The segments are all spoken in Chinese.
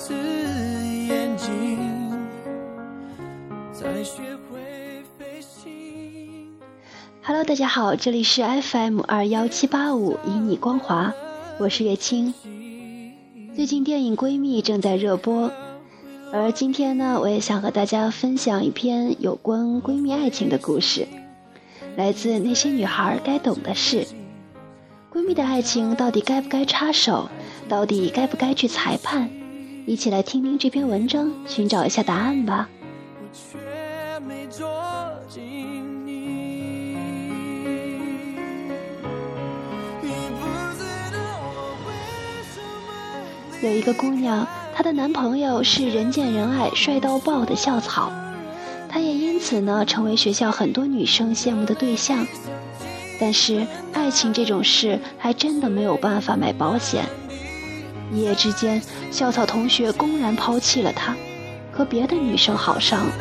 次眼睛，再学会飞行。Hello，大家好，这里是 FM 二幺七八五，以你光华，我是月清。最近电影《闺蜜》正在热播，而今天呢，我也想和大家分享一篇有关闺蜜爱情的故事，来自那些女孩该懂的事。闺蜜的爱情到底该不该插手？到底该不该去裁判？一起来听听这篇文章，寻找一下答案吧。有一个姑娘，她的男朋友是人见人爱、帅到爆的校草，她也因此呢成为学校很多女生羡慕的对象。但是爱情这种事还真的没有办法买保险。一夜之间，校草同学公然抛弃了他，和别的女生好上了。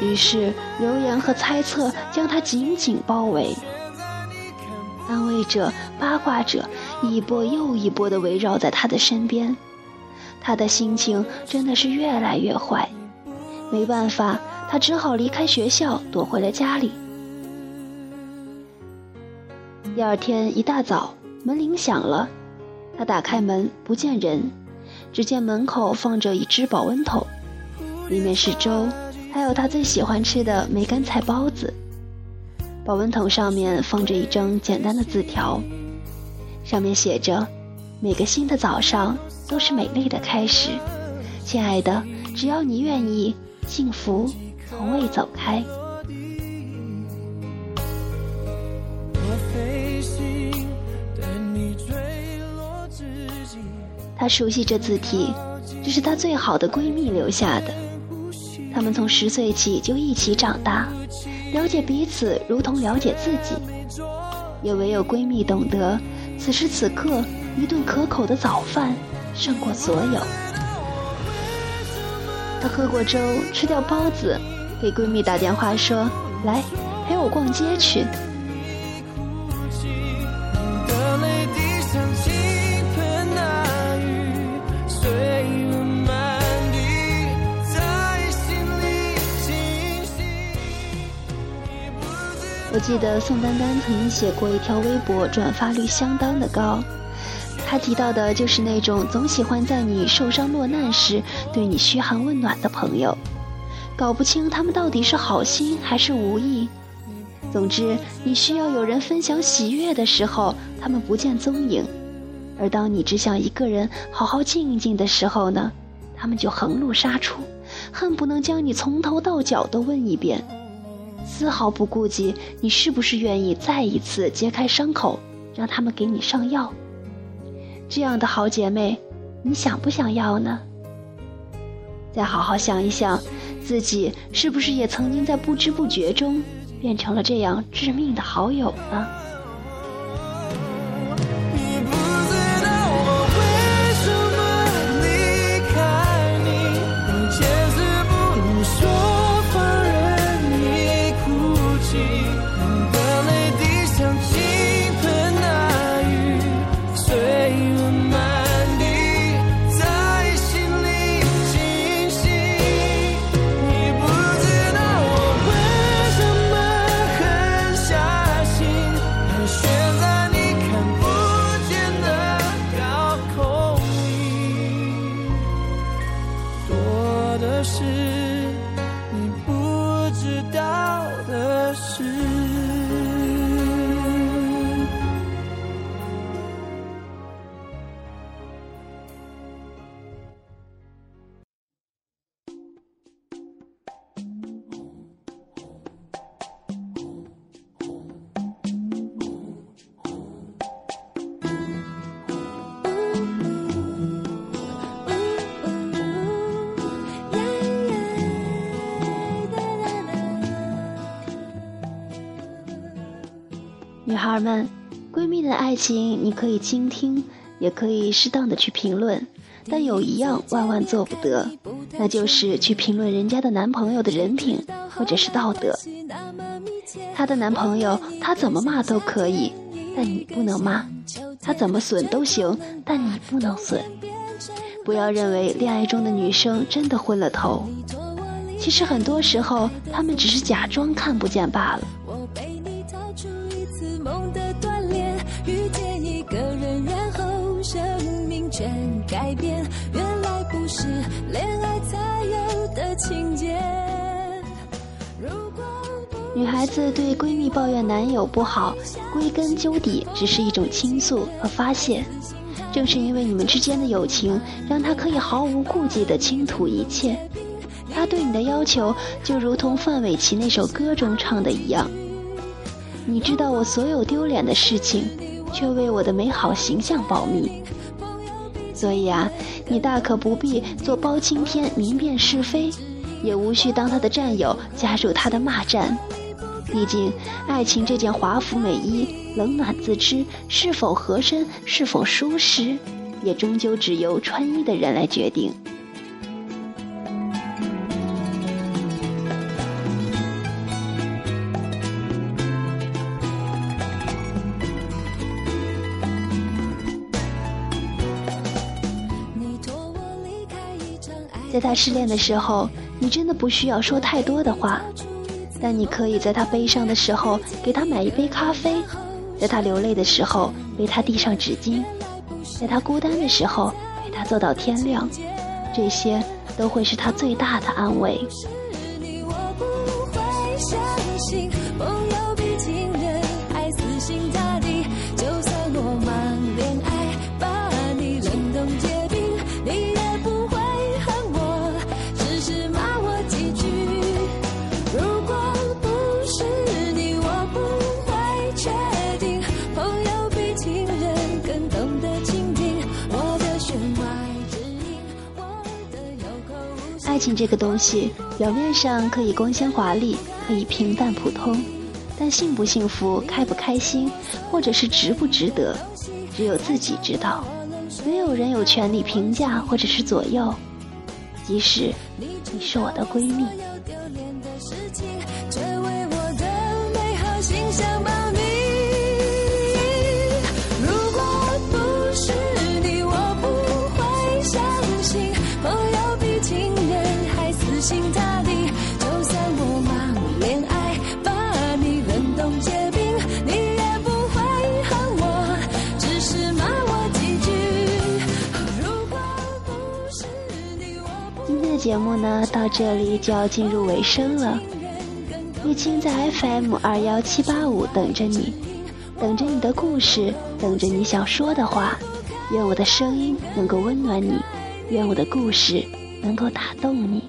于是流言和猜测将他紧紧包围，安慰者、八卦者一波又一波的围绕在他的身边。他的心情真的是越来越坏。没办法，他只好离开学校，躲回了家里。第二天一大早，门铃响了。他打开门，不见人，只见门口放着一只保温桶，里面是粥，还有他最喜欢吃的梅干菜包子。保温桶上面放着一张简单的字条，上面写着：“每个新的早上都是美丽的开始，亲爱的，只要你愿意，幸福从未走开。”她熟悉这字体，这是她最好的闺蜜留下的。她们从十岁起就一起长大，了解彼此如同了解自己。也唯有闺蜜懂得，此时此刻，一顿可口的早饭胜过所有。她喝过粥，吃掉包子，给闺蜜打电话说：“来，陪我逛街去。”我记得宋丹丹曾经写过一条微博，转发率相当的高。她提到的就是那种总喜欢在你受伤落难时对你嘘寒问暖的朋友，搞不清他们到底是好心还是无意。总之，你需要有人分享喜悦的时候，他们不见踪影；而当你只想一个人好好静一静的时候呢，他们就横路杀出，恨不能将你从头到脚都问一遍。丝毫不顾及你是不是愿意再一次揭开伤口，让他们给你上药。这样的好姐妹，你想不想要呢？再好好想一想，自己是不是也曾经在不知不觉中变成了这样致命的好友呢？孩们，闺蜜的爱情你可以倾听，也可以适当的去评论，但有一样万万做不得，那就是去评论人家的男朋友的人品或者是道德。她的男朋友，她怎么骂都可以，但你不能骂；他怎么损都行，但你不能损。不要认为恋爱中的女生真的昏了头，其实很多时候她们只是假装看不见罢了。改变原来不是恋爱才有的情节女孩子对闺蜜抱怨男友不好，归根究底只是一种倾诉和发泄。正是因为你们之间的友情，让她可以毫无顾忌地倾吐一切。她对你的要求，就如同范玮琪那首歌中唱的一样：“你知道我所有丢脸的事情，却为我的美好形象保密。”所以啊，你大可不必做包青天明辨是非，也无需当他的战友加入他的骂战。毕竟，爱情这件华服美衣，冷暖自知，是否合身，是否舒适，也终究只由穿衣的人来决定。在他失恋的时候，你真的不需要说太多的话。但你可以在他悲伤的时候给他买一杯咖啡，在他流泪的时候为他递上纸巾，在他孤单的时候陪他坐到天亮，这些都会是他最大的安慰。是你我不会相信情这个东西，表面上可以光鲜华丽，可以平淡普通，但幸不幸福、开不开心，或者是值不值得，只有自己知道，没有人有权利评价或者是左右。即使你是我的闺蜜。节目呢，到这里就要进入尾声了。玉清在 FM 二幺七八五等着你，等着你的故事，等着你想说的话。愿我的声音能够温暖你，愿我的故事能够打动你。